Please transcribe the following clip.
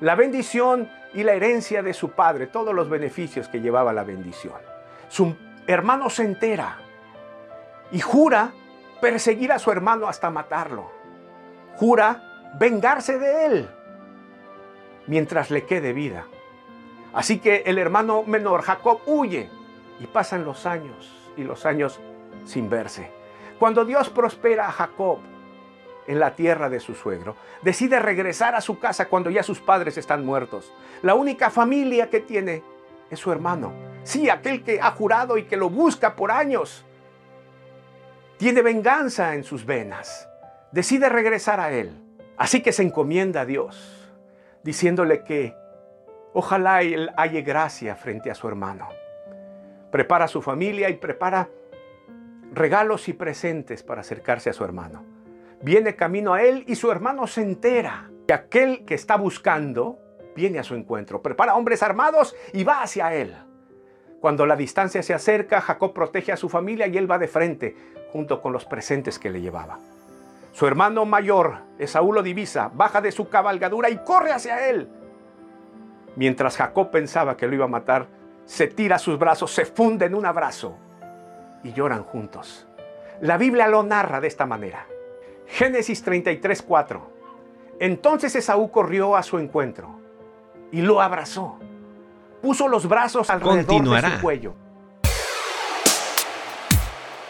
la bendición y la herencia de su padre, todos los beneficios que llevaba la bendición. Su hermano se entera y jura perseguir a su hermano hasta matarlo. Jura vengarse de él mientras le quede vida. Así que el hermano menor, Jacob, huye y pasan los años y los años sin verse. Cuando Dios prospera a Jacob en la tierra de su suegro, decide regresar a su casa cuando ya sus padres están muertos. La única familia que tiene es su hermano. Sí, aquel que ha jurado y que lo busca por años. Tiene venganza en sus venas. Decide regresar a él. Así que se encomienda a Dios, diciéndole que ojalá él halle gracia frente a su hermano. Prepara su familia y prepara regalos y presentes para acercarse a su hermano. Viene camino a él y su hermano se entera que aquel que está buscando viene a su encuentro. Prepara hombres armados y va hacia él. Cuando la distancia se acerca, Jacob protege a su familia y él va de frente, junto con los presentes que le llevaba. Su hermano mayor, Esaú lo divisa, baja de su cabalgadura y corre hacia él. Mientras Jacob pensaba que lo iba a matar, se tira a sus brazos, se funde en un abrazo y lloran juntos. La Biblia lo narra de esta manera. Génesis 33, 4. Entonces Esaú corrió a su encuentro y lo abrazó. Puso los brazos alrededor de su cuello